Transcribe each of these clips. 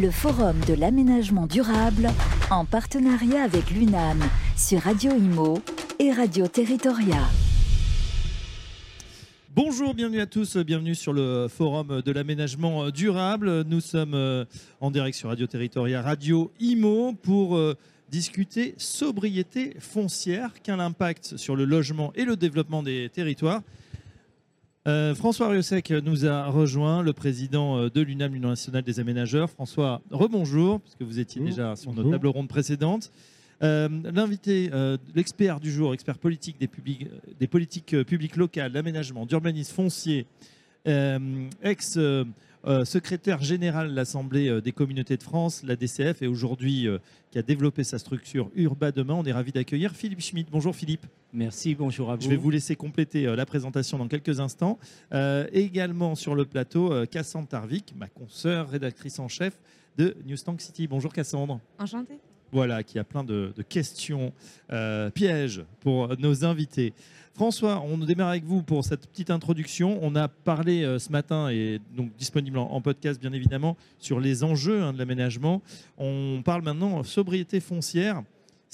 le Forum de l'aménagement durable en partenariat avec l'UNAM sur Radio Imo et Radio Territoria. Bonjour, bienvenue à tous, bienvenue sur le forum de l'aménagement durable. Nous sommes euh, en direct sur Radio Territoria, Radio Imo pour euh, discuter sobriété foncière, quel impact sur le logement et le développement des territoires. Euh, François Riosec nous a rejoint, le président euh, de l'UNAM, l'Union nationale des aménageurs. François, rebonjour, puisque vous étiez déjà sur nos tables rondes précédentes. Euh, l'invité, l'expert du jour, expert politique des, des politiques publiques locales, d'aménagement, d'urbanisme foncier, ex euh, secrétaire général de l'Assemblée des communautés de France, la DCF, et aujourd'hui qui a développé sa structure Urba Demain. On est ravi d'accueillir Philippe Schmitt. Bonjour Philippe. Merci, bonjour à vous. Je vais vous laisser compléter la présentation dans quelques instants. également sur le plateau, Cassandre Tarvik, ma consoeur, rédactrice en chef de Newstank City. Bonjour Cassandre. Enchantée. Voilà, qui a plein de, questions pièges pour nos invités. François, on démarre avec vous pour cette petite introduction. On a parlé euh, ce matin, et donc disponible en, podcast bien évidemment, sur les enjeux hein, de l'aménagement. On parle maintenant sobriété foncière.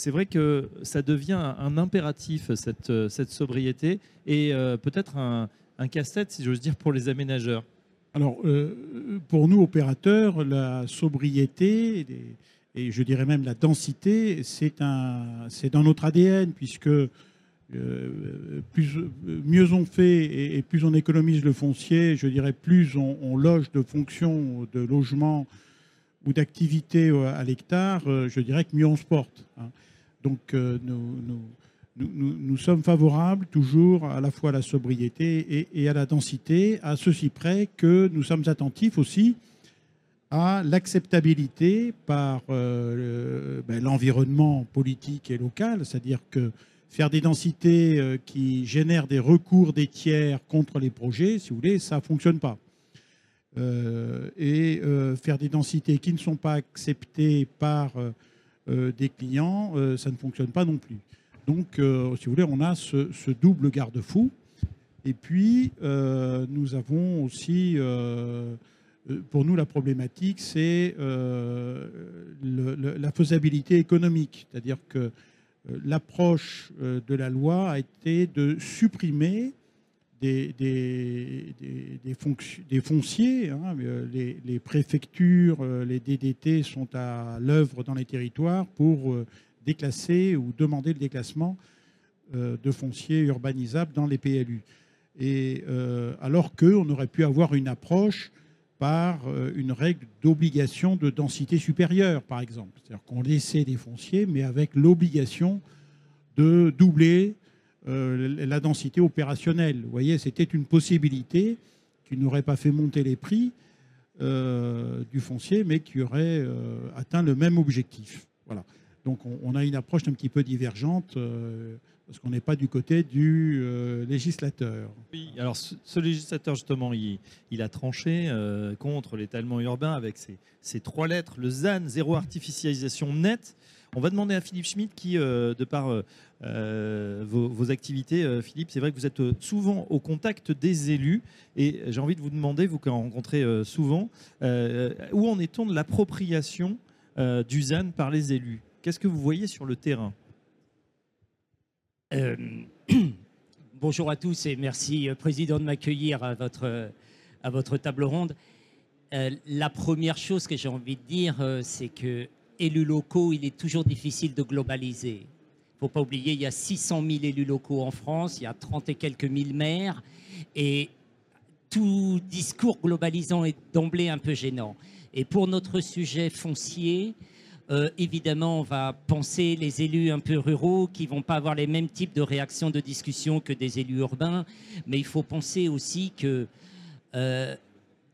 C'est vrai que ça devient un, impératif, cette, euh, cette, sobriété, et euh, peut-être un, casse-tête, si j'ose dire, pour les aménageurs. Alors, pour nous, opérateurs, la sobriété, et je dirais même la densité, c'est dans notre ADN, puisque euh, plus, mieux on fait et, plus on économise le foncier, je dirais plus on, loge de fonctions de logement ou d'activité à l'hectare, euh, je dirais que mieux on se porte. Hein. Donc euh, nous, nous, sommes favorables toujours à la fois à la sobriété et, à la densité, à ceci près que nous sommes attentifs aussi à l'acceptabilité par ben, l'environnement politique et local, c'est-à-dire que faire des densités euh, qui génèrent des recours des tiers contre les projets, si vous voulez, ça ne fonctionne pas. Euh, et euh, faire des densités qui ne sont pas acceptées par des clients, ça ne fonctionne pas non plus. Donc, si vous voulez, on a ce, double garde-fou. Et puis, nous avons aussi, pour nous, la problématique, c'est la faisabilité économique. C'est-à-dire que euh, l'approche euh, de la loi a été de supprimer des, fonciers. Hein, euh, les, préfectures, les DDT sont à l'œuvre dans les territoires pour déclasser ou demander le déclassement de fonciers urbanisables dans les PLU. Et alors qu'on aurait pu avoir une approche par euh, une règle d'obligation de densité supérieure, par exemple. C'est-à-dire qu'on laissait des fonciers, mais avec l'obligation de doubler euh, la densité opérationnelle. Vous voyez, c'était une possibilité qui n'aurait pas fait monter les prix euh, du foncier, mais qui aurait atteint le même objectif. Voilà. Donc on, a une approche un petit peu divergente parce qu'on n'est pas du côté du euh, législateur. Oui, alors ce, législateur, justement, il, a tranché euh, contre l'étalement urbain avec ses, trois lettres, le ZAN, zéro artificialisation nette. On va demander à Philippe Schmitt, qui, euh, de par vos, activités, Philippe, c'est vrai que vous êtes souvent au contact des élus, et j'ai envie de vous demander, vous qui en rencontrez souvent, où en est-on de l'appropriation du ZAN par les élus? Qu'est-ce que vous voyez sur le terrain? Euh, bonjour à tous et merci, euh, Président, de m'accueillir à votre, table ronde. Euh, la première chose que j'ai envie de dire, c'est que élus locaux, il est toujours difficile de globaliser. Il ne faut pas oublier, il y a 600 000 élus locaux en France, il y a 30 et quelques mille maires, et tout discours globalisant est d'emblée un peu gênant. Et pour notre sujet foncier, euh, évidemment, on va penser les élus un peu ruraux qui vont pas avoir les mêmes types de réactions de discussion que des élus urbains, mais il faut penser aussi que euh,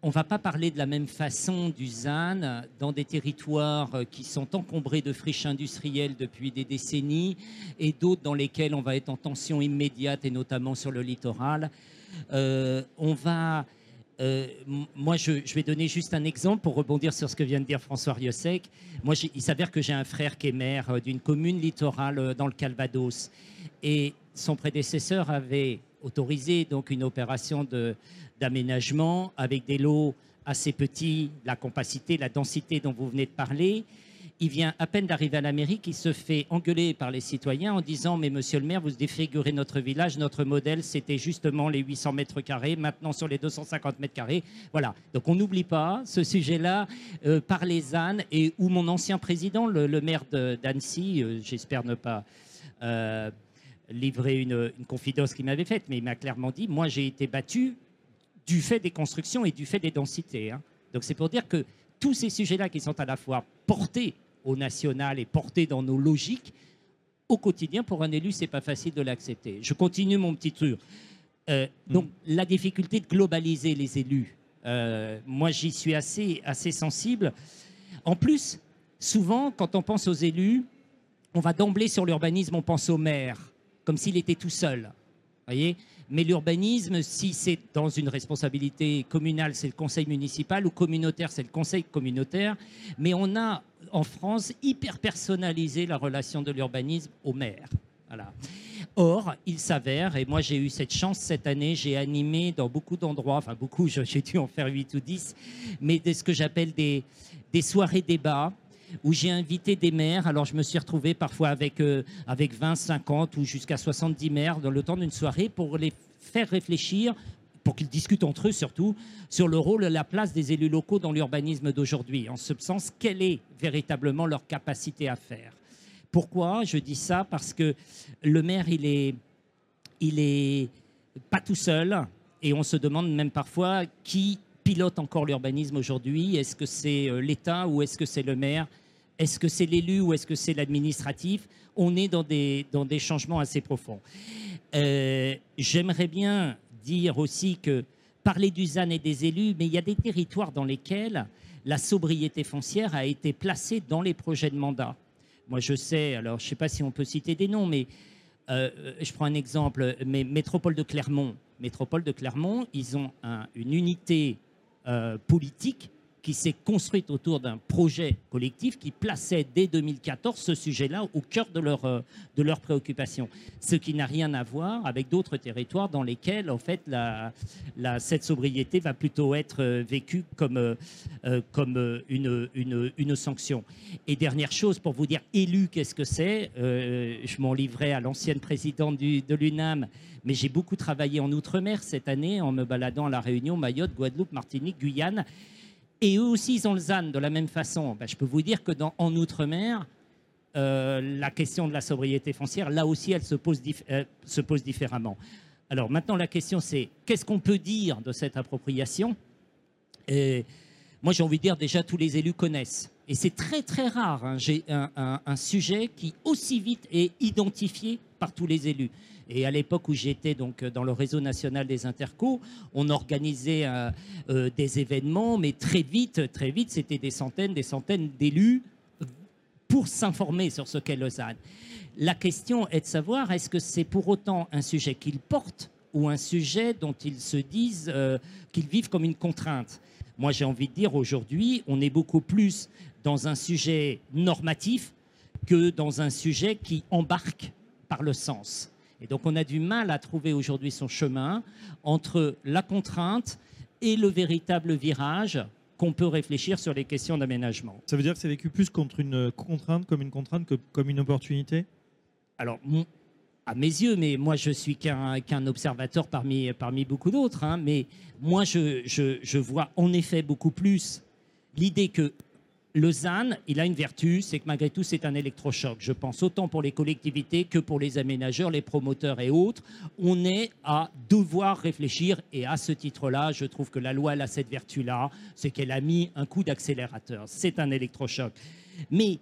on va pas parler de la même façon du ZAN dans des territoires qui sont encombrés de friches industrielles depuis des décennies et d'autres dans lesquels on va être en tension immédiate et notamment sur le littoral. Euh, on va euh, moi, je, vais donner juste un exemple pour rebondir sur ce que vient de dire François Riosec. Moi, il s'avère que j'ai un frère qui est maire euh, d'une commune littorale euh, dans le Calvados. Et son prédécesseur avait autorisé donc une opération d'aménagement avec des lots assez petit, la compacité, la densité dont vous venez de parler. Il vient à peine d'arriver à l'Amérique, il se fait engueuler par les citoyens en disant Mais monsieur le maire, vous défigurez notre village, notre modèle, c'était justement les 800 mètres carrés, maintenant sur les 250 mètres carrés. Voilà. Donc on n'oublie pas ce sujet-là euh, par les ânes et où mon ancien président, le, maire d'Annecy, euh, j'espère ne pas. Euh, livrer une, confidence qu'il m'avait faite, mais il m'a clairement dit, moi j'ai été battu du fait des constructions et du fait des densités. Hein. Donc c'est pour dire que tous ces sujets-là qui sont à la fois portés au national et portés dans nos logiques, au quotidien, pour un élu, c'est pas facile de l'accepter. Je continue mon petit truc. Euh, mm. donc la difficulté de globaliser les élus, euh, moi j'y suis assez, assez sensible. En plus, souvent, quand on pense aux élus, on va d'emblée sur l'urbanisme, on pense au maire, comme s'il était tout seul. Voyez mais l'urbanisme, si c'est dans une responsabilité communale, c'est le conseil municipal, ou communautaire, c'est le conseil communautaire. Mais on a en France hyper personnalisé la relation de l'urbanisme au maire. Voilà. Or, il s'avère, et moi j'ai eu cette chance cette année, j'ai animé dans beaucoup d'endroits, enfin beaucoup, j'ai dû en faire 8 ou 10, mais de ce que j'appelle des, des soirées débats où j'ai invité des maires. Alors, je me suis retrouvé parfois avec, euh, avec 20, 50 ou jusqu'à 70 maires dans le temps d'une soirée pour les faire réfléchir pour qu'ils discutent entre eux surtout sur le rôle et la place des élus locaux dans l'urbanisme d'aujourd'hui. En ce sens, quelle est véritablement leur capacité à faire? Pourquoi je dis ça? Parce que le maire, il est, il est pas tout seul, et on se demande même parfois qui pilote encore l'urbanisme aujourd'hui Est-ce que c'est euh, l'État ou est-ce que c'est le maire? Est-ce que c'est l'élu ou est-ce que c'est l'administratif? On est dans des, changements assez profonds. Euh, j'aimerais bien dire aussi que parler du et des élus, mais il y a des territoires dans lesquels la sobriété foncière a été placée dans les projets de mandat. Moi, je sais, alors je ne sais pas si on peut citer des noms, mais euh, je prends un exemple, mais Métropole de Clermont. Métropole de Clermont, ils ont une unité euh, politique qui s'est construite autour d'un projet collectif qui plaçait dès 2014 ce sujet-là au cœur de leur, euh, de leur préoccupation. Ce qui n'a rien à voir avec d'autres territoires dans lesquels, en fait, cette sobriété va plutôt être euh, vécue comme, comme une, une, une, sanction. Et dernière chose, pour vous dire, élu, qu'est-ce que c'est Je m'en livrais à l'ancienne présidente de l'UNAM mais j'ai beaucoup travaillé en Outre-mer cette année en me baladant à La Réunion, Mayotte, Guadeloupe, Martinique, Guyane. Et eux aussi, ils ont le ZAN de la même façon. Ben, je peux vous dire que en Outre-mer, euh, la question de la sobriété foncière, là aussi, elle se pose, euh, se pose différemment. Alors maintenant, la question, c'est qu'est-ce qu'on peut dire de cette appropriation? Et Moi, j'ai envie de dire déjà, tous les élus connaissent. Et c'est très, très rare. Hein. Un, sujet qui aussi vite est identifié par tous les élus. Et à l'époque où j'étais donc dans le réseau national des intercos, on organisait euh, euh, des événements, mais très vite, très vite, c'était des centaines, des centaines d'élus pour s'informer sur ce qu'est Lausanne. La question est de savoir est-ce que c'est pour autant un sujet qu'ils portent ou un sujet dont ils se disent euh, qu'ils vivent comme une contrainte? Moi, j'ai envie de dire aujourd'hui, on est beaucoup plus dans un sujet normatif que dans un sujet qui embarque par le sens. Et donc on a du mal à trouver aujourd'hui son chemin entre la contrainte et le véritable virage qu'on peut réfléchir sur les questions d'aménagement. Ça veut dire que c'est vécu plus contre une contrainte comme une contrainte que comme une opportunité? Alors, à mes yeux, mais moi je suis qu'un observateur parmi, parmi beaucoup d'autres, hein, mais moi je, je, je vois en effet beaucoup plus l'idée que le ZAN, il a une vertu, c'est que malgré tout, c'est un électrochoc. Je pense autant pour les collectivités que pour les aménageurs, les promoteurs et autres. On est à devoir réfléchir et à ce titre-là, je trouve que la loi elle a cette vertu-là, c'est qu'elle a mis un coup d'accélérateur. C'est un électrochoc. Mais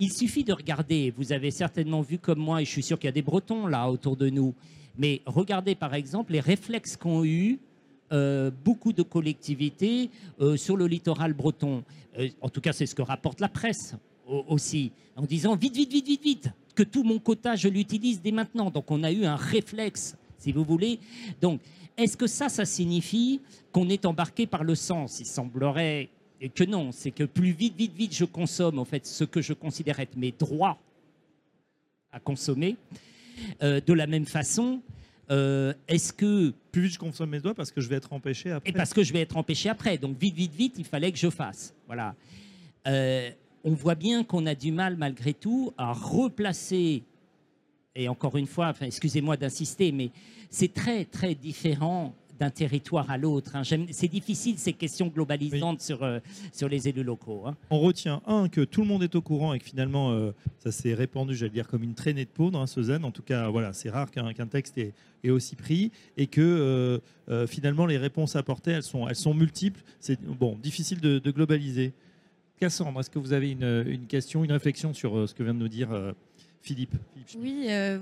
il suffit de regarder, vous avez certainement vu comme moi, et je suis sûr qu'il y a des Bretons là autour de nous, mais regardez par exemple les réflexes qu'ont eu euh, beaucoup de collectivités euh, sur le littoral breton. Euh, en tout cas, c'est ce que rapporte la presse aussi, en disant vite, vite, vite, vite, vite, que tout mon quota, je l'utilise dès maintenant. Donc on a eu un réflexe, si vous voulez. Donc, est-ce que ça, ça signifie qu'on est embarqué par le sens? Il semblerait que non, c'est que plus vite, vite, vite je consomme, en fait, ce que je considère être mes droits à consommer, de la même façon, Euh, Est-ce que Plus vite je consomme mes doigts parce que je vais être empêché après. et parce que je vais être empêché après. Donc vite, vite, vite, il fallait que je fasse. Voilà. Euh, on voit bien qu'on a du mal malgré tout à replacer. Et encore une fois, enfin, excusez-moi d'insister, mais c'est très très différent d'un territoire à l'autre. hein. C'est difficile ces questions globalisantes sur, euh, sur les élus locaux. hein. On retient, un, que tout le monde est au courant et que finalement, euh, ça s'est répandu, j'allais dire, comme une traînée de poudre, hein, zen. En tout cas, voilà, c'est rare qu'un texte est aussi pris et que euh, euh, finalement, les réponses apportées, elles sont, elles sont multiples. C'est bon, difficile de, de globaliser. Cassandre, est-ce que vous avez une, une question, une réflexion sur euh, ce que vient de nous dire euh, Philippe, Oui, euh,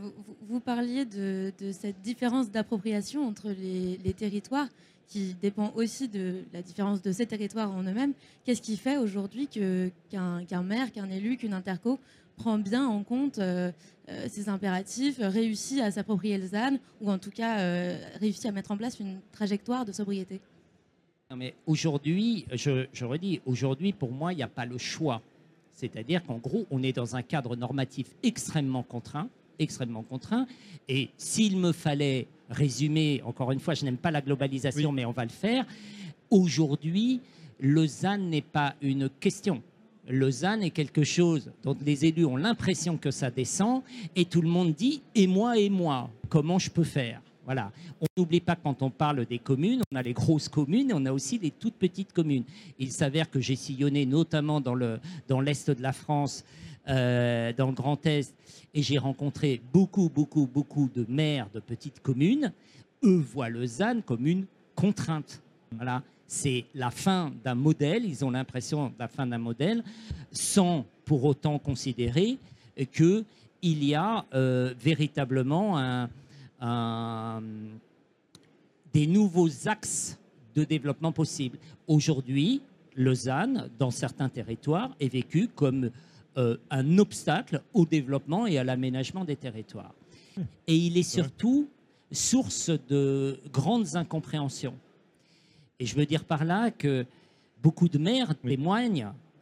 vous, parliez de, de cette différence d'appropriation entre les, les territoires qui dépend aussi de la différence de ces territoires en eux-mêmes. Qu'est-ce qui fait aujourd'hui qu'un maire, qu'un élu, qu'une interco prend bien en compte euh, euh, ces impératifs, réussit à s'approprier le ZAN ou en tout cas euh, réussit à mettre en place une trajectoire de sobriété? Non, mais aujourd'hui, je, je redis, aujourd'hui, pour moi, il n'y a pas le choix. C'est-à-dire qu'en gros, on est dans un cadre normatif extrêmement contraint, extrêmement contraint. Et s'il me fallait résumer, encore une fois, je n'aime pas la globalisation, mais on va le faire. Aujourd'hui, ZAN n'est pas une question. ZAN est quelque chose dont les élus ont l'impression que ça descend et tout le monde dit et moi et moi, comment je peux faire? On n'oublie pas quand on parle des communes, on a les grosses communes et on a aussi les toutes petites communes. Il s'avère que j'ai sillonné notamment dans le dans l'est de la France, euh, dans le Grand Est, et j'ai rencontré beaucoup, beaucoup, beaucoup de maires de petites communes. Eux voient ZAN comme une contrainte. C'est la fin d'un modèle, ils ont l'impression de la fin d'un modèle, sans pour autant considérer qu'il y a euh, véritablement un, un- des nouveaux axes de développement possibles. Aujourd'hui, ZAN, dans certains territoires, est vécu comme euh, un obstacle au développement et à l'aménagement des territoires. Et il est surtout source de grandes incompréhensions. Et je veux dire par là que beaucoup de maires Oui.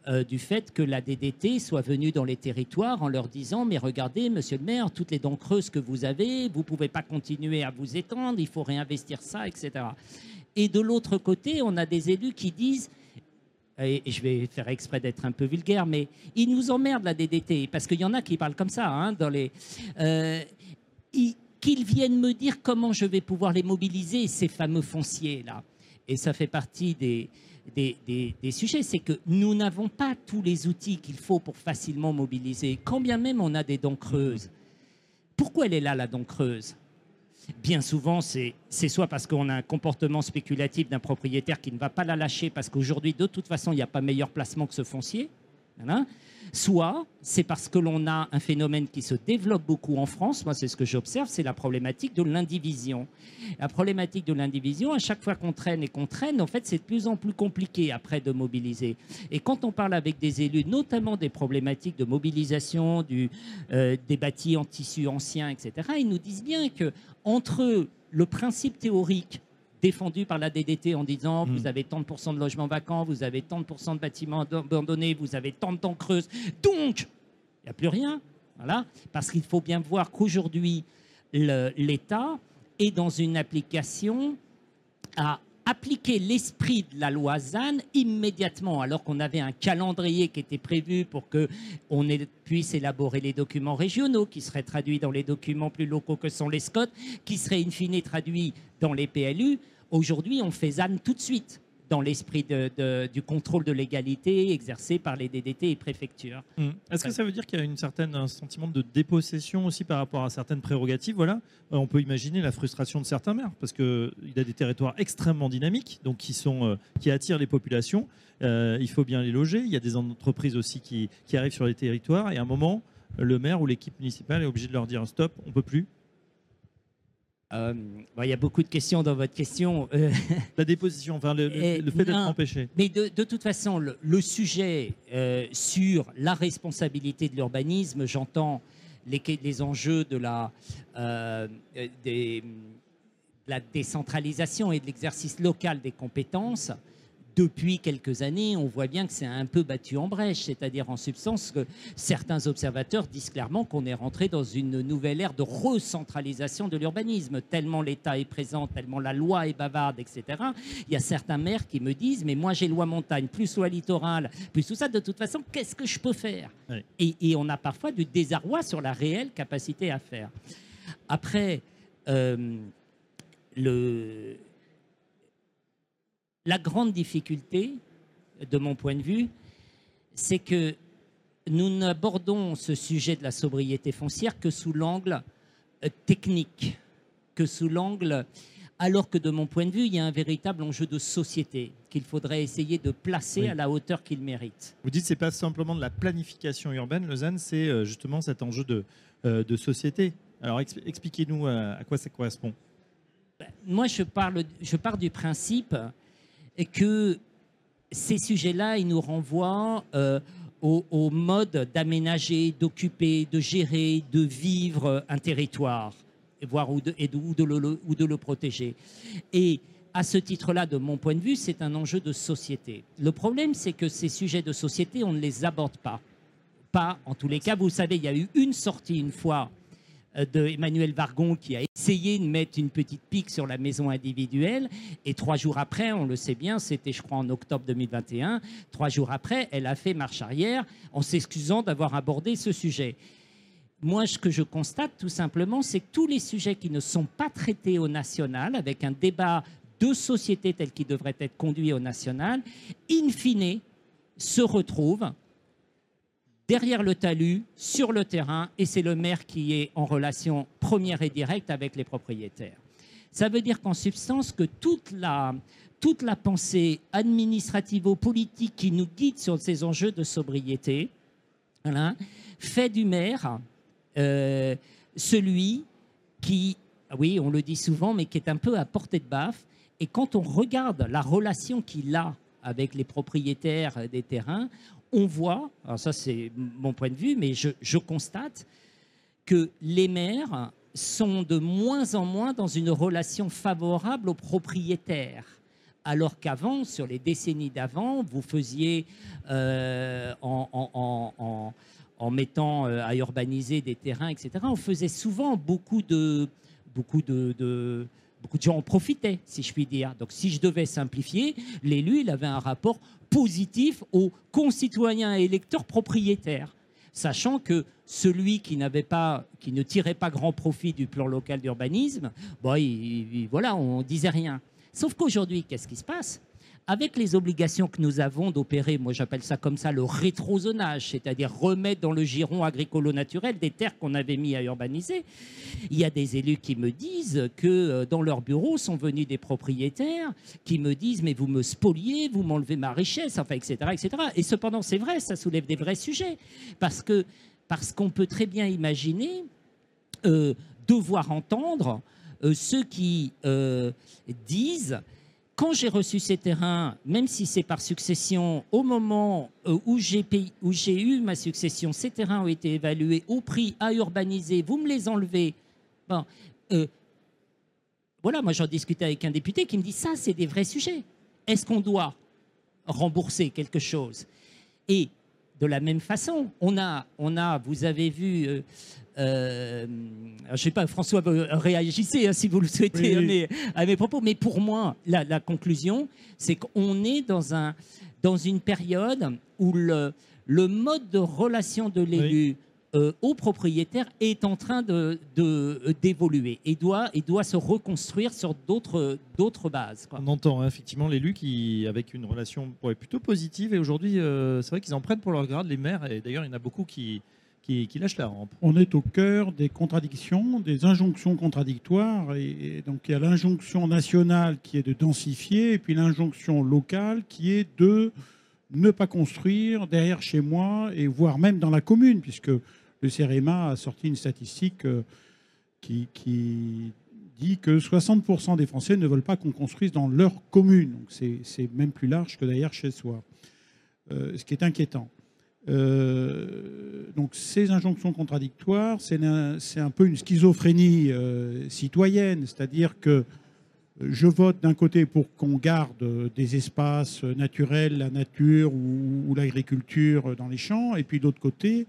Euh, du fait que la DDT soit venue dans les territoires en leur disant mais regardez monsieur le maire toutes les dents creuses que vous avez vous pouvez pas continuer à vous étendre il faut réinvestir ça etc et de l'autre côté on a des élus qui disent et je vais faire exprès d'être un peu vulgaire, mais ils nous emmerdent la DDT, parce qu'il y en a qui parlent comme ça, hein, dans les, euh, ils- qu'ils viennent me dire comment je vais pouvoir les mobiliser, ces fameux fonciers-là. Et ça fait partie des, des, sujets, c'est que nous n'avons pas tous les outils qu'il faut pour facilement mobiliser, quand bien même on a des dents creuses. Pourquoi elle est là, la dent creuse? Bien souvent, c'est soit parce qu'on a un comportement spéculatif d'un propriétaire qui ne va pas la lâcher parce qu'aujourd'hui, de toute façon, il n'y a pas meilleur placement que ce foncier. Voilà. Soit c'est parce que l'on a un phénomène qui se développe beaucoup en France. Moi, c'est ce que j'observe, c'est la problématique de l'indivision. La problématique de l'indivision, à chaque fois qu'on traîne et qu'on traîne, en fait, c'est de plus en plus compliqué après de mobiliser. Et quand on parle avec des élus, notamment des problématiques de mobilisation euh, des bâtis en tissu ancien, etc., ils nous disent bien que entre le principe théorique défendu par la DDT en disant Mm. vous avez tant de pourcents de logements vacants, vous avez tant de pourcents de bâtiments abandonnés, vous avez tant de temps creuses, donc il n'y a plus rien. Voilà. Parce qu'il faut bien voir qu'aujourd'hui, l'État est dans une application à appliquer l'esprit de la loi ZAN immédiatement, alors qu'on avait un calendrier qui était prévu pour que on ait- puisse élaborer les documents régionaux, qui seraient traduits dans les documents plus locaux que sont les SCOT, qui seraient in fine traduits dans les PLU. Aujourd'hui, on fait ZAN tout de suite dans l'esprit du contrôle de légalité exercé par les DDT et préfectures. Hum. Est-ce que ça veut dire qu'il y a une certaine, un sentiment de dépossession aussi par rapport à certaines prérogatives? Voilà, Euh, on peut imaginer la frustration de certains maires parce qu'il y a des territoires extrêmement dynamiques, donc qui, euh, attirent les populations. Euh, il faut bien les loger. Il y a des entreprises aussi qui, qui arrivent sur les territoires et à un moment, le maire ou l'équipe municipale est obligé de leur dire stop, on peut plus. Euh, bon, il y a beaucoup de questions dans votre question. Euh, La déposition, enfin le, Et le fait d'être empêché. Mais de, de toute façon, le, le sujet euh, sur la responsabilité de l'urbanisme, j'entends les, les enjeux de la, euh, des- de la décentralisation et de l'exercice local des compétences. Depuis quelques années, on voit bien que c'est un peu battu en brèche, c'est-à-dire en substance que certains observateurs disent clairement qu'on est rentré dans une nouvelle ère de recentralisation de l'urbanisme, tellement l'État est présent, tellement la loi est bavarde, etc. Il y a certains maires qui me disent, mais moi j'ai loi montagne, plus loi littorale, plus tout ça, de toute façon, qu'est-ce que je peux faire? Et, et, on a parfois du désarroi sur la réelle capacité à faire. Après, euh, le, la grande difficulté, de mon point de vue, c'est que nous n'abordons ce sujet de la sobriété foncière que sous l'angle euh, technique, que sous l'angle, alors que de mon point de vue, il y a un véritable enjeu de société qu'il faudrait essayer de placer à la hauteur qu'il mérite. Vous dites que ce n'est pas simplement de la planification urbaine, Lausanne, c'est euh, justement cet enjeu de, euh, de société. Alors expliquez-nous à quoi ça correspond. Ben, moi, je, parle, je pars du principe que ces sujets-là, ils nous renvoient euh, au, mode d'aménager, d'occuper, de gérer, de vivre un territoire, voire et ou, de le, protéger. Et à ce titre-là, de mon point de vue, c'est un enjeu de société. Le problème, c'est que ces sujets de société, on ne les aborde pas. Pas, en tous les cas, vous savez, il y a eu une sortie une fois de Emmanuel Vargon qui a essayé de mettre une petite pique sur la maison individuelle. Et trois jours après, on le sait bien, c'était je crois en octobre 2021, trois jours après, elle a fait marche arrière en s'excusant d'avoir abordé ce sujet. Moi, ce que je constate tout simplement, c'est que tous les sujets qui ne sont pas traités au national, avec un débat de société tel qu'il devrait être conduit au national, in fine, se retrouvent derrière le talus, sur le terrain, et c'est le maire qui est en relation première et directe avec les propriétaires. Ça veut dire qu'en substance, que toute la, toute la pensée administrativo-politique qui nous guide sur ces enjeux de sobriété fait du maire euh, celui qui, oui, on le dit souvent, mais qui est un peu à portée de baffe. Et quand on regarde la relation qu'il a avec les propriétaires des terrains, on voit, alors ça c'est mon point de vue, mais je, constate que les maires sont de moins en moins dans une relation favorable aux propriétaires. Alors qu'avant, sur les décennies d'avant, vous faisiez euh, en, mettant euh, à urbaniser des terrains, etc., on faisait souvent beaucoup de, beaucoup de beaucoup de en profitaient, si je puis dire. Donc, si je devais simplifier, l'élu, il avait un rapport positif aux concitoyens et électeurs propriétaires, sachant que celui qui n'avait pas, qui ne tirait pas grand profit du plan local d'urbanisme, bon, voilà, on disait rien. Sauf qu'aujourd'hui, qu'est-ce qui se passe? Avec les obligations que nous avons d'opérer, moi j'appelle ça comme ça le rétrozonage, c'est-à-dire remettre dans le giron agricolo-naturel des terres qu'on avait mis à urbaniser, il y a des élus qui me disent que euh, dans leur bureau sont venus des propriétaires qui me disent mais vous me spoliez, vous m'enlevez ma richesse, enfin etc. etc. Et cependant c'est vrai, ça soulève des vrais sujets parce qu'on peut très bien imaginer euh, devoir entendre euh, ceux qui disent quand j'ai reçu ces terrains, même si c'est par succession, au moment euh, où j'ai eu ma succession, ces terrains ont été évalués au prix à urbaniser, vous me les enlevez. Bon, euh, voilà, moi j'en discutais avec un député qui me dit ça, c'est des vrais sujets. Est-ce qu'on doit rembourser quelque chose? Et de la même façon, on a, on a vous avez vu euh, euh, je ne sais pas, François, réagissez hein, si vous le souhaitez À, mes, propos, mais pour moi, la, conclusion, c'est qu'on est dans, un, dans une période où le, le mode de relation de l'élu euh, au propriétaire est en train d'évoluer de, d'évoluer et, doit, et doit se reconstruire sur d'autres bases. On entend hein, effectivement l'élu qui, avec une relation plutôt positive, et aujourd'hui, euh, c'est vrai qu'ils en prennent pour leur grade, les maires, et d'ailleurs, il y en a beaucoup qui qui, lâche la rampe. On est au cœur des contradictions, des injonctions contradictoires. Et, donc il y a l'injonction nationale qui est de densifier, et puis l'injonction locale qui est de ne pas construire derrière chez moi, et voire même dans la commune, puisque le CEREMA a sorti une statistique euh, qui, dit que 60% des Français ne veulent pas qu'on construise dans leur commune. Donc c'est même plus large que derrière chez soi, euh, ce qui est inquiétant. Euh, donc ces injonctions contradictoires, c'est un, peu une schizophrénie euh, citoyenne, c'est-à-dire que je vote d'un côté pour qu'on garde des espaces naturels, la nature ou, l'agriculture dans les champs, et puis de l'autre côté,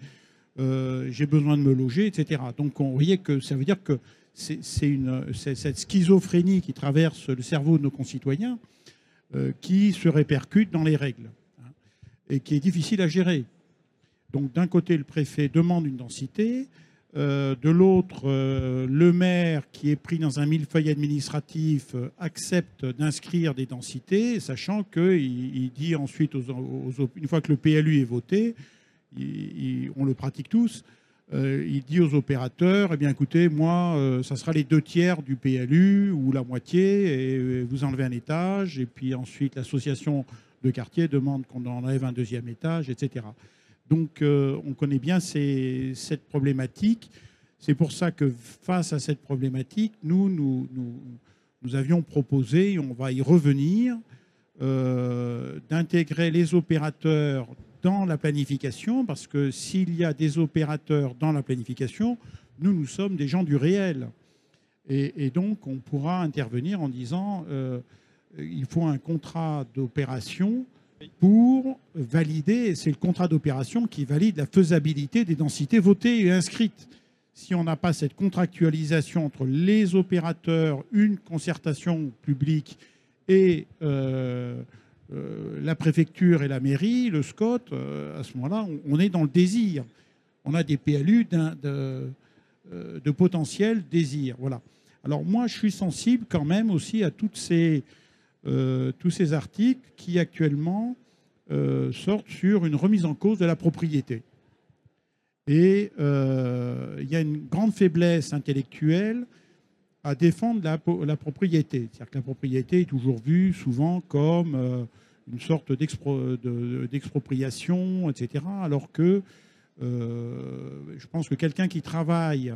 euh, j'ai besoin de me loger, etc. Donc on voyait que ça veut dire que c'est cette schizophrénie qui traverse le cerveau de nos concitoyens qui se répercute dans les règles hein, et qui est difficile à gérer. Donc d'un côté, le préfet demande une densité, euh, de l'autre, euh, le maire qui est pris dans un millefeuille administratif euh, accepte d'inscrire des densités, sachant qu'il il dit ensuite, une fois que le PLU est voté, on le pratique tous, il dit aux opérateurs, eh bien écoutez, moi, ça sera les deux tiers du PLU ou la moitié, et vous enlevez un étage, et puis ensuite l'association de quartier demande qu'on enlève un deuxième étage, etc. Donc euh, on connaît bien cette problématique. C'est pour ça que face à cette problématique, nous, nous, nous, avions proposé, on va y revenir, euh, d'intégrer les opérateurs dans la planification, parce que s'il y a des opérateurs dans la planification, nous, nous sommes des gens du réel. Et, donc, on pourra intervenir en disant, euh, il faut un contrat d'opération pour valider, c'est le contrat d'opération qui valide la faisabilité des densités votées et inscrites. Si on n'a pas cette contractualisation entre les opérateurs, une concertation publique et euh, euh, la préfecture et la mairie, le SCOT, euh, à ce moment-là, on, est dans le désir. On a des PLU de, de potentiel désir. Voilà. Alors moi, je suis sensible quand même aussi à toutes ces euh, tous ces articles qui actuellement euh, sortent sur une remise en cause de la propriété. Et euh, il y a une grande faiblesse intellectuelle à défendre la, propriété. C'est-à-dire que la propriété est toujours vue souvent comme une sorte d'expropriation, etc. Alors que je pense que quelqu'un qui travaille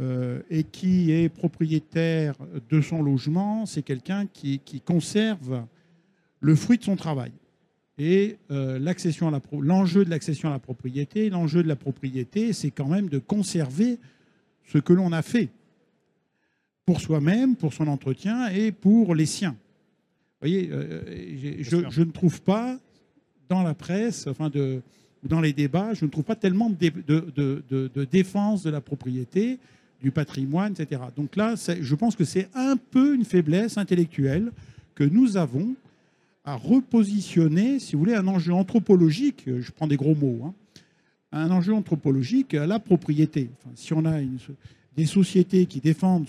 et qui est propriétaire de son logement, c'est quelqu'un qui, conserve le fruit de son travail. Et euh, l'enjeu de l'accession à la propriété, l'enjeu de la propriété, c'est quand même de conserver ce que l'on a fait pour soi-même, pour son entretien et pour les siens. Vous voyez, euh, je, ne trouve pas dans la presse, enfin de, dans les débats, je ne trouve pas tellement de, de défense de la propriété du patrimoine, etc. Donc là, je pense que c'est un peu une faiblesse intellectuelle que nous avons à repositionner, si vous voulez, un enjeu anthropologique, je prends des gros mots, hein, un enjeu anthropologique à la propriété. si on a des sociétés qui défendent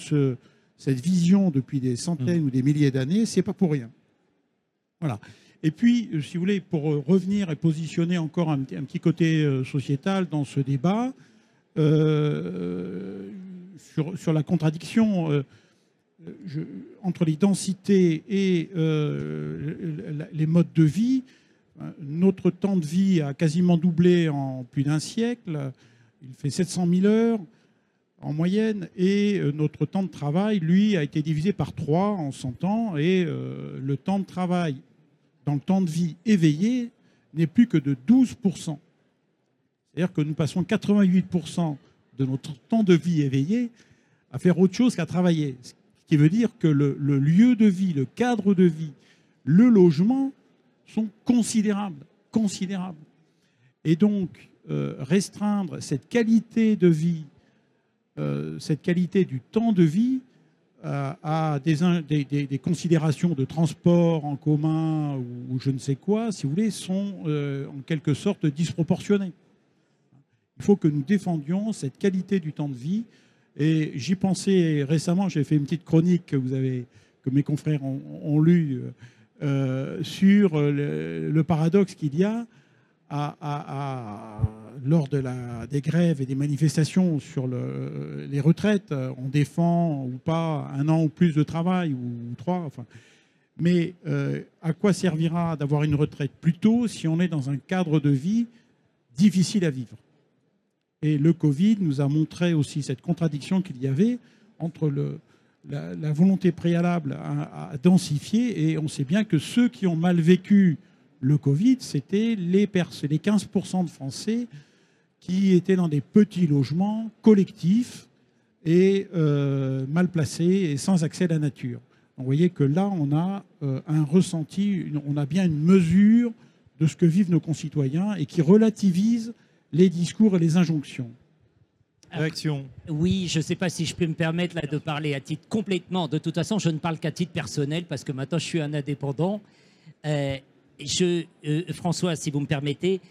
cette vision depuis des centaines mmh. ou des milliers d'années, c'est pas pour rien. Voilà. Et puis, euh, si vous voulez, pour euh, revenir et positionner encore un, petit côté euh, sociétal dans ce débat, sur, la contradiction euh, entre les densités et euh, les modes de vie. Notre temps de vie a quasiment doublé en plus d'un siècle. Il fait 700 000 heures en moyenne, et euh, notre temps de travail, lui, a été divisé par 3 en 100 ans, et le temps de travail dans le temps de vie éveillé n'est plus que de 12%. C'est-à-dire que nous passons 88% de notre temps de vie éveillé à faire autre chose qu'à travailler. Ce qui veut dire que le, lieu de vie, le cadre de vie, le logement sont considérables, considérables. Et donc, euh, restreindre cette qualité de vie, euh, cette qualité du temps de vie euh, à des, considérations de transport en commun ou, ou, je ne sais quoi, si vous voulez, sont en quelque sorte disproportionnées. Il faut que nous défendions cette qualité du temps de vie. Et j'y pensais récemment, j'ai fait une petite chronique que, mes confrères ont, lu euh, sur le, paradoxe qu'il y a lors de des grèves et des manifestations sur le, les retraites. On défend ou pas un an ou plus de travail ou trois. Mais euh, à quoi servira d'avoir une retraite plus tôt si on est dans un cadre de vie difficile à vivre? Et le Covid nous a montré aussi cette contradiction qu'il y avait entre la, volonté préalable à, densifier, et on sait bien que ceux qui ont mal vécu le Covid, c'était les, les 15% de Français qui étaient dans des petits logements collectifs et euh, mal placés et sans accès à la nature. vous voyez que là, on a euh, un ressenti, on a bien une mesure de ce que vivent nos concitoyens et qui relativise les discours et les injonctions. Réaction. Oui, je ne sais pas si je peux me permettre là, de parler à titre complètement. De toute façon, je ne parle qu'à titre personnel parce que maintenant je suis un indépendant. Euh, je, euh, François, si vous me permettez,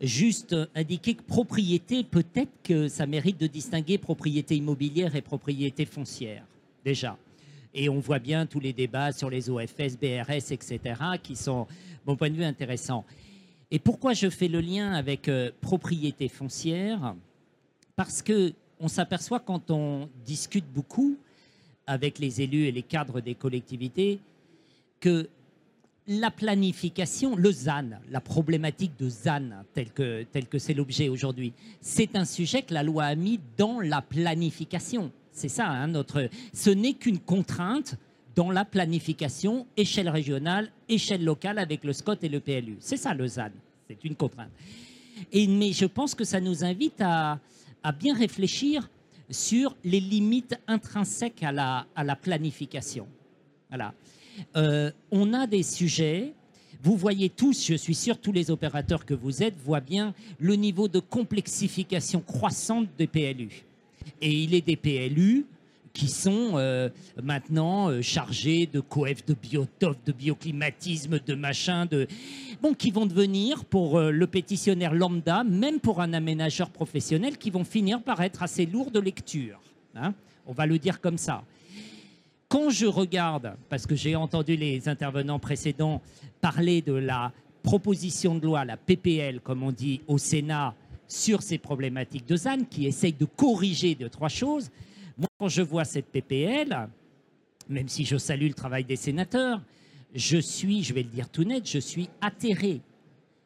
juste indiquer que propriété, peut-être que ça mérite de distinguer propriété immobilière et propriété foncière, déjà. Et on voit bien tous les débats sur les OFS, BRS, etc., qui sont, de mon point de vue, intéressants. Et pourquoi je fais le lien avec euh, propriété foncière? Parce que on s'aperçoit quand on discute beaucoup avec les élus et les cadres des collectivités que la planification, le ZAN, la problématique de ZAN, tel que tel que c'est l'objet aujourd'hui, c'est un sujet que la loi a mis dans la planification. C'est ça, hein, notre. Ce n'est qu'une contrainte dans la planification échelle régionale, échelle locale avec le SCOT et le PLU. C'est ça le ZAN, c'est une contrainte. Et, mais je pense que ça nous invite à, bien réfléchir sur les limites intrinsèques à la, à la planification. Voilà. Euh, on a des sujets, vous voyez tous, je suis sûr, tous les opérateurs que vous êtes voient bien le niveau de complexification croissante des PLU. Et il est des PLU qui sont euh, maintenant euh, chargés de coef, de biotopes, de bioclimatisme, de machin, de bon, qui vont devenir pour euh, le pétitionnaire lambda, même pour un aménageur professionnel, qui vont finir par être assez lourds de lecture. hein. On va le dire comme ça. Quand je regarde, parce que j'ai entendu les intervenants précédents parler de la proposition de loi, la PPL, comme on dit au Sénat, sur ces problématiques de ZAN, qui essaye de corriger deux, trois choses, moi, quand je vois cette PPL, même si je salue le travail des sénateurs, je suis, je vais le dire tout net, je suis atterré.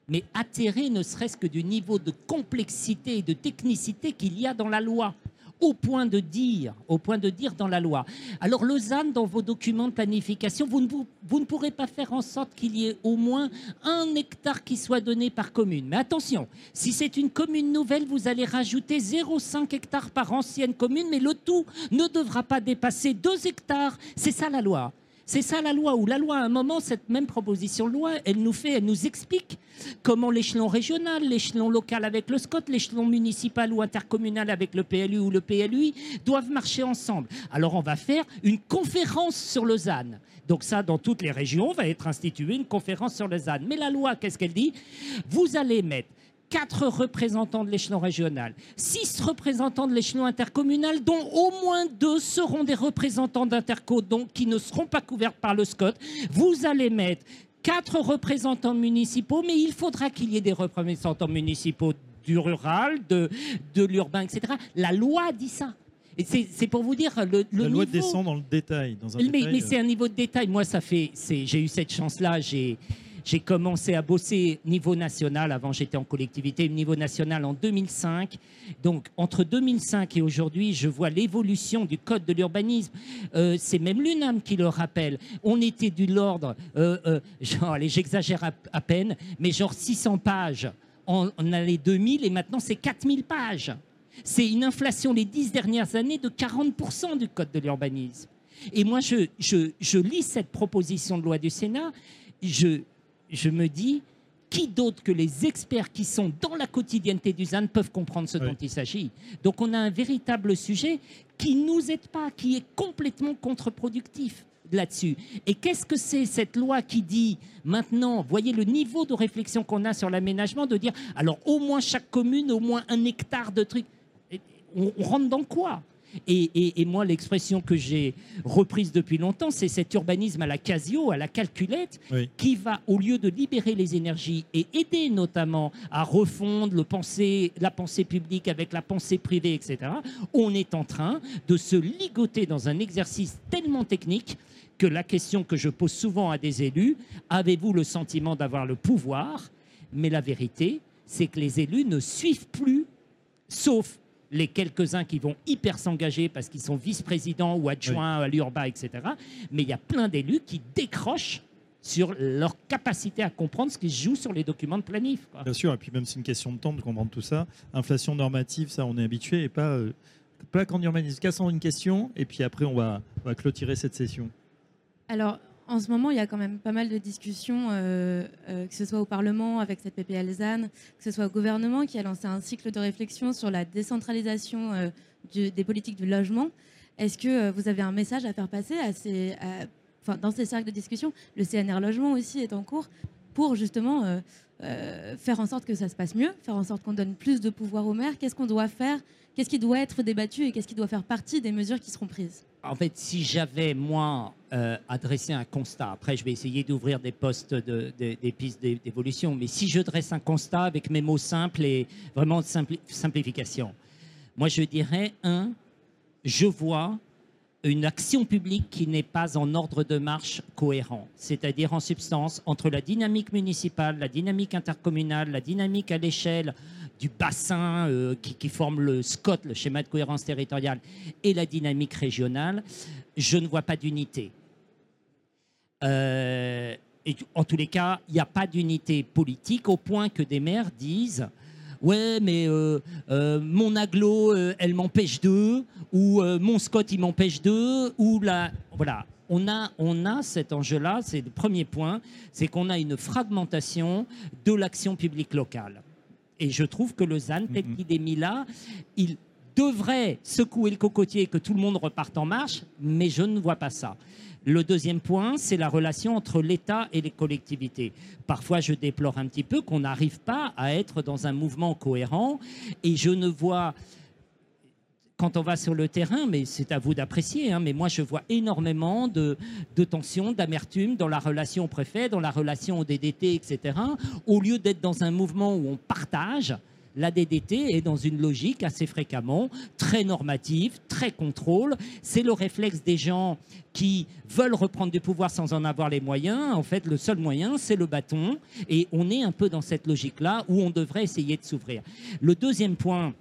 Mais atterré ne serait-ce que du niveau de complexité et de technicité qu'il y a dans la loi au point de dire, au point de dire dans la loi. Alors Lausanne, dans vos documents de planification, vous ne, vous, ne pourrez pas faire en sorte qu'il y ait au moins un hectare qui soit donné par commune. Mais attention, si c'est une commune nouvelle, vous allez rajouter 0,5 hectares par ancienne commune, mais le tout ne devra pas dépasser 2 hectares. C'est ça la loi. C'est ça la loi, où la loi, à un moment, cette même proposition de loi, elle nous fait, elle nous explique comment l'échelon régional, l'échelon local avec le SCOT, l'échelon municipal ou intercommunal avec le PLU ou le PLUI doivent marcher ensemble. Alors on va faire une conférence sur le ZAN. Donc ça, dans toutes les régions, va être instituée une conférence sur le ZAN. Mais la loi, qu'est-ce qu'elle dit? Vous allez mettre quatre représentants de l'échelon régional, six représentants de l'échelon intercommunal, dont au moins deux seront des représentants d'interco, donc qui ne seront pas couverts par le SCOT. Vous allez mettre quatre représentants municipaux, mais il faudra qu'il y ait des représentants municipaux du rural, de, de l'urbain, etc. La loi dit ça. Et c'est pour vous dire le, le La loi niveau- descend dans le détail. Dans un mais, détail, mais euh, c'est un niveau de détail. Moi, ça fait. J'ai eu cette chance-là. J'ai. J'ai commencé à bosser niveau national, avant j'étais en collectivité, niveau national en 2005. Donc entre 2005 et aujourd'hui, je vois l'évolution du code de l'urbanisme. Euh, c'est même l'UNAM qui le rappelle. On était du l'ordre, euh, euh, j'exagère à, peine, mais genre 600 pages en, en année 2000 et maintenant c'est 4000 pages. C'est une inflation les dix dernières années de 40% du code de l'urbanisme. Et moi, je, je, je lis cette proposition de loi du Sénat, je, je me dis, qui d'autre que les experts qui sont dans la quotidienneté du ZAN peuvent comprendre ce Oui. dont il s'agit? Donc on a un véritable sujet qui ne nous aide pas, qui est complètement contre-productif là-dessus. Et qu'est-ce que c'est cette loi qui dit maintenant, voyez le niveau de réflexion qu'on a sur l'aménagement, de dire, alors au moins chaque commune, au moins un hectare de trucs. On rentre dans quoi? Et, et- et moi, l'expression que j'ai reprise depuis longtemps, c'est cet urbanisme à la Casio, à la calculette, Oui. qui va, au lieu de libérer les énergies et aider notamment à refondre le pensée, la pensée publique avec la pensée privée, etc., on est en train de se ligoter dans un exercice tellement technique que la question que je pose souvent à des élus, avez-vous le sentiment d'avoir le pouvoir? Mais la vérité, c'est que les élus ne suivent plus, sauf les quelques-uns qui vont hyper s'engager parce qu'ils sont vice-présidents ou adjoints à l'URBA, etc. Mais il y a plein d'élus qui décrochent sur leur capacité à comprendre ce qui se joue sur les documents de planif. quoi. Bien sûr, et puis même c'est une question de temps de comprendre tout ça. Inflation normative, ça on est habitué, et pas, euh, pas qu'en urbanisme. Cassons une question, et puis après on va, on va clôturer cette session. Alors, en ce moment, il y a quand même pas mal de discussions, euh, euh, que ce soit au Parlement avec cette PPL ZAN, que ce soit au gouvernement qui a lancé un cycle de réflexion sur la décentralisation euh, des politiques du logement. Est-ce que vous avez un message à faire passer dans ces cercles de discussion? Le CNR Logement aussi est en cours pour justement euh, euh, faire en sorte que ça se passe mieux, faire en sorte qu'on donne plus de pouvoir aux maires. Qu'est-ce qu'on doit faire? Qu'est-ce qui doit être débattu et qu'est-ce qui doit faire partie des mesures qui seront prises? En fait, si j'avais, moi, euh, adressé un constat, après je vais essayer d'ouvrir des postes, de, de- des pistes d'é- d'évolution, mais si je dresse un constat avec mes mots simples et vraiment de simpli- simplification, moi je dirais, un, je vois une action publique qui n'est pas en ordre de marche cohérent, c'est-à-dire en substance entre la dynamique municipale, la dynamique intercommunale, la dynamique à l'échelle du bassin euh, qui, forme le SCOT, le schéma de cohérence territoriale, et la dynamique régionale, je ne vois pas d'unité. Euh, et en tous les cas, il n'y a pas d'unité politique au point que des maires disent Ouais, mais euh, euh, mon aglo, euh, elle m'empêche d'eux, ou mon Scott, il m'empêche d'eux, ou la. Voilà. On a, on a cet enjeu-là, c'est le premier point, c'est qu'on a une fragmentation de l'action publique locale. Et je trouve que le ZAN, tel Mhm. qu'il est mis là, il devrait secouer le cocotier et que tout le monde reparte en marche, mais je ne vois pas ça. Le deuxième point, c'est la relation entre l'État et les collectivités. Parfois, je déplore un petit peu qu'on n'arrive pas à être dans un mouvement cohérent et je ne vois, quand on va sur le terrain, mais c'est à vous d'apprécier, hein, mais moi je vois énormément de, de tensions, d'amertume dans la relation au préfet, dans la relation au DDT, etc. Au lieu d'être dans un mouvement où on partage, la DDT est dans une logique assez fréquemment très normative, très contrôle. C'est le réflexe des gens qui veulent reprendre du pouvoir sans en avoir les moyens. En fait, le seul moyen, c'est le bâton. Et on est un peu dans cette logique-là où on devrait essayer de s'ouvrir. Le deuxième point,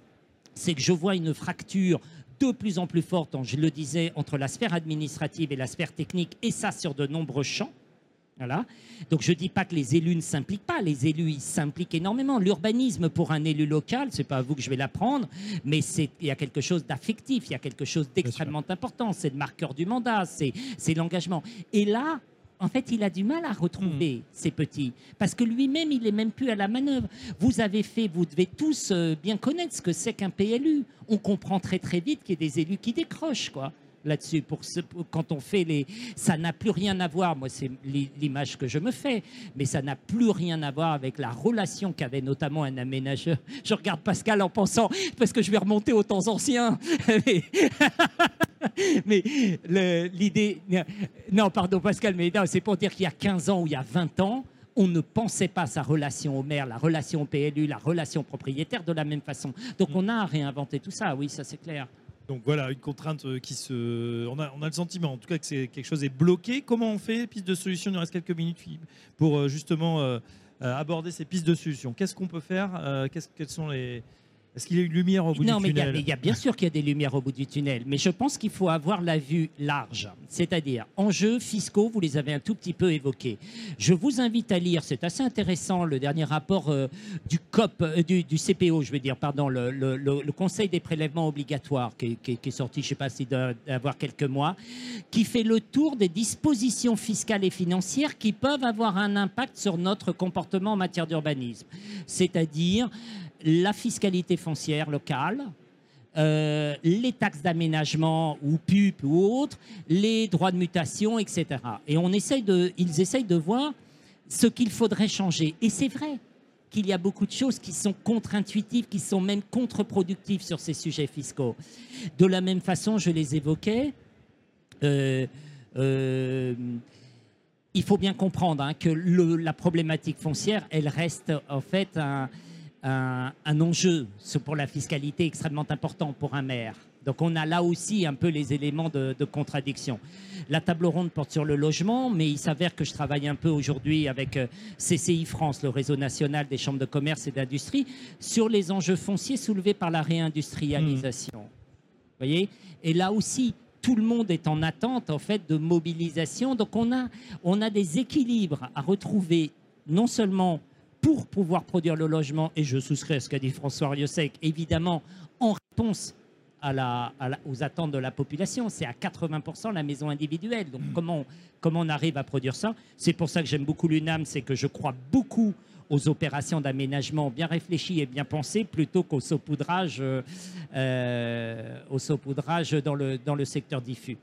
c'est que je vois une fracture de plus en plus forte, je le disais, entre la sphère administrative et la sphère technique, et ça sur de nombreux champs. Voilà. Donc je ne dis pas que les élus ne s'impliquent pas, les élus ils s'impliquent énormément. L'urbanisme pour un élu local, c'est pas à vous que je vais l'apprendre, mais il y a quelque chose d'affectif, il y a quelque chose d'extrêmement important, c'est le marqueur du mandat, c'est l'engagement. Et là, en fait, il a du mal à retrouver ces petits, parce que lui-même, il est même plus à la manœuvre. Vous avez fait, vous devez tous euh, bien connaître ce que c'est qu'un PLU. On comprend très très vite qu'il y a des élus qui décrochent, quoi là-dessus. Pour ce, pour- quand on fait les, ça n'a plus rien à voir. Moi, c'est l'i- l'image que je me fais, mais ça n'a plus rien à voir avec la relation qu'avait notamment un aménageur. Je regarde Pascal en pensant parce que je vais remonter aux temps anciens. Mais- mais l'idée, non, pardon Pascal, mais c'est pour dire qu'il y a 15 ans ou il y a 20 ans, on ne pensait pas sa relation au maire, la relation au PLU, la relation propriétaire de la même façon. Donc on a à réinventer tout ça, oui, ça c'est clair. Donc voilà, une contrainte euh, qui se. On a, le sentiment, en tout cas, que quelque chose est bloqué. Comment on fait Piste de solution, il nous reste quelques minutes pour euh, justement euh, aborder ces pistes de solution. Qu'est-ce qu'on peut faire Quelles sont les. Est-ce qu'il y a une lumière au bout non, du tunnel mais il y a bien sûr qu'il y a des lumières au bout du tunnel, mais je pense qu'il faut avoir la vue large, c'est-à-dire enjeux fiscaux, vous les avez un tout petit peu évoqués. Je vous invite à lire, c'est assez intéressant, le dernier rapport euh, du COP, euh, du, du CPO, je veux dire, pardon, le, le- le- le Conseil des prélèvements obligatoires, qui, est- qui est- qui est sorti, je ne sais pas s'il doit avoir quelques mois, qui fait le tour des dispositions fiscales et financières qui peuvent avoir un impact sur notre comportement en matière d'urbanisme, c'est-à-dire la fiscalité foncière locale, euh, les taxes d'aménagement ou PUP ou autres, les droits de mutation, etc. Et on essaye de, ils essayent de voir ce qu'il faudrait changer. Et c'est vrai qu'il y a beaucoup de choses qui sont contre-intuitives, qui sont même contre-productives sur ces sujets fiscaux. De la même façon, je les évoquais, euh, euh, il faut bien comprendre hein, que la problématique foncière, elle reste en fait un, un- un enjeu pour la fiscalité extrêmement important pour un maire. Donc on a là aussi un peu les éléments de, de contradiction. La table ronde porte sur le logement, mais il s'avère que je travaille un peu aujourd'hui avec euh, CCI France, le réseau national des chambres de commerce et d'industrie, sur les enjeux fonciers soulevés par la réindustrialisation. Vous voyez? Et là aussi, tout le monde est en attente en fait de mobilisation. Donc on a, on a des équilibres à retrouver, non seulement pour pouvoir produire le logement, et je souscris à ce qu'a dit François Riosec, évidemment, en réponse aux attentes de la population. C'est à 80% la maison individuelle. Donc Mm. comment, comment on arrive à produire ça? C'est pour ça que j'aime beaucoup l'UNAM, c'est que je crois beaucoup aux opérations d'aménagement bien réfléchies et bien pensées plutôt qu'au saupoudrage, euh, euh, au saupoudrage dans, le, dans le secteur diffus.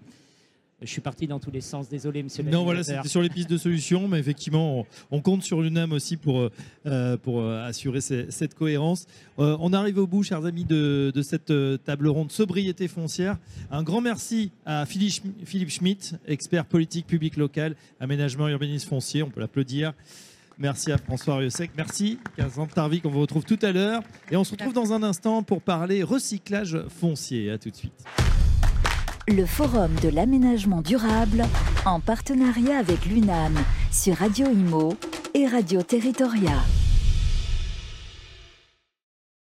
Je suis parti dans tous les sens, désolé monsieur le Non, voilà, c'était sur les pistes de solutions, mais effectivement, on, on compte sur l'UNAM aussi pour, euh, euh, pour euh, assurer ces- cette cohérence. Euh, on arrive au bout, chers amis, de, de cette table ronde sobriété foncière. Un grand merci à Philippe, Schm- Philippe Schmitt, expert politique publique locale, aménagement et urbanisme foncier, on peut l'applaudir. Merci à François Riosec. Merci, Kazan Tarvik. On vous retrouve tout à l'heure. Et on se retrouve dans un instant pour parler recyclage foncier. À tout de suite. Le Forum de l'aménagement durable en partenariat avec l'UNAM sur Radio Imo et Radio Territoria.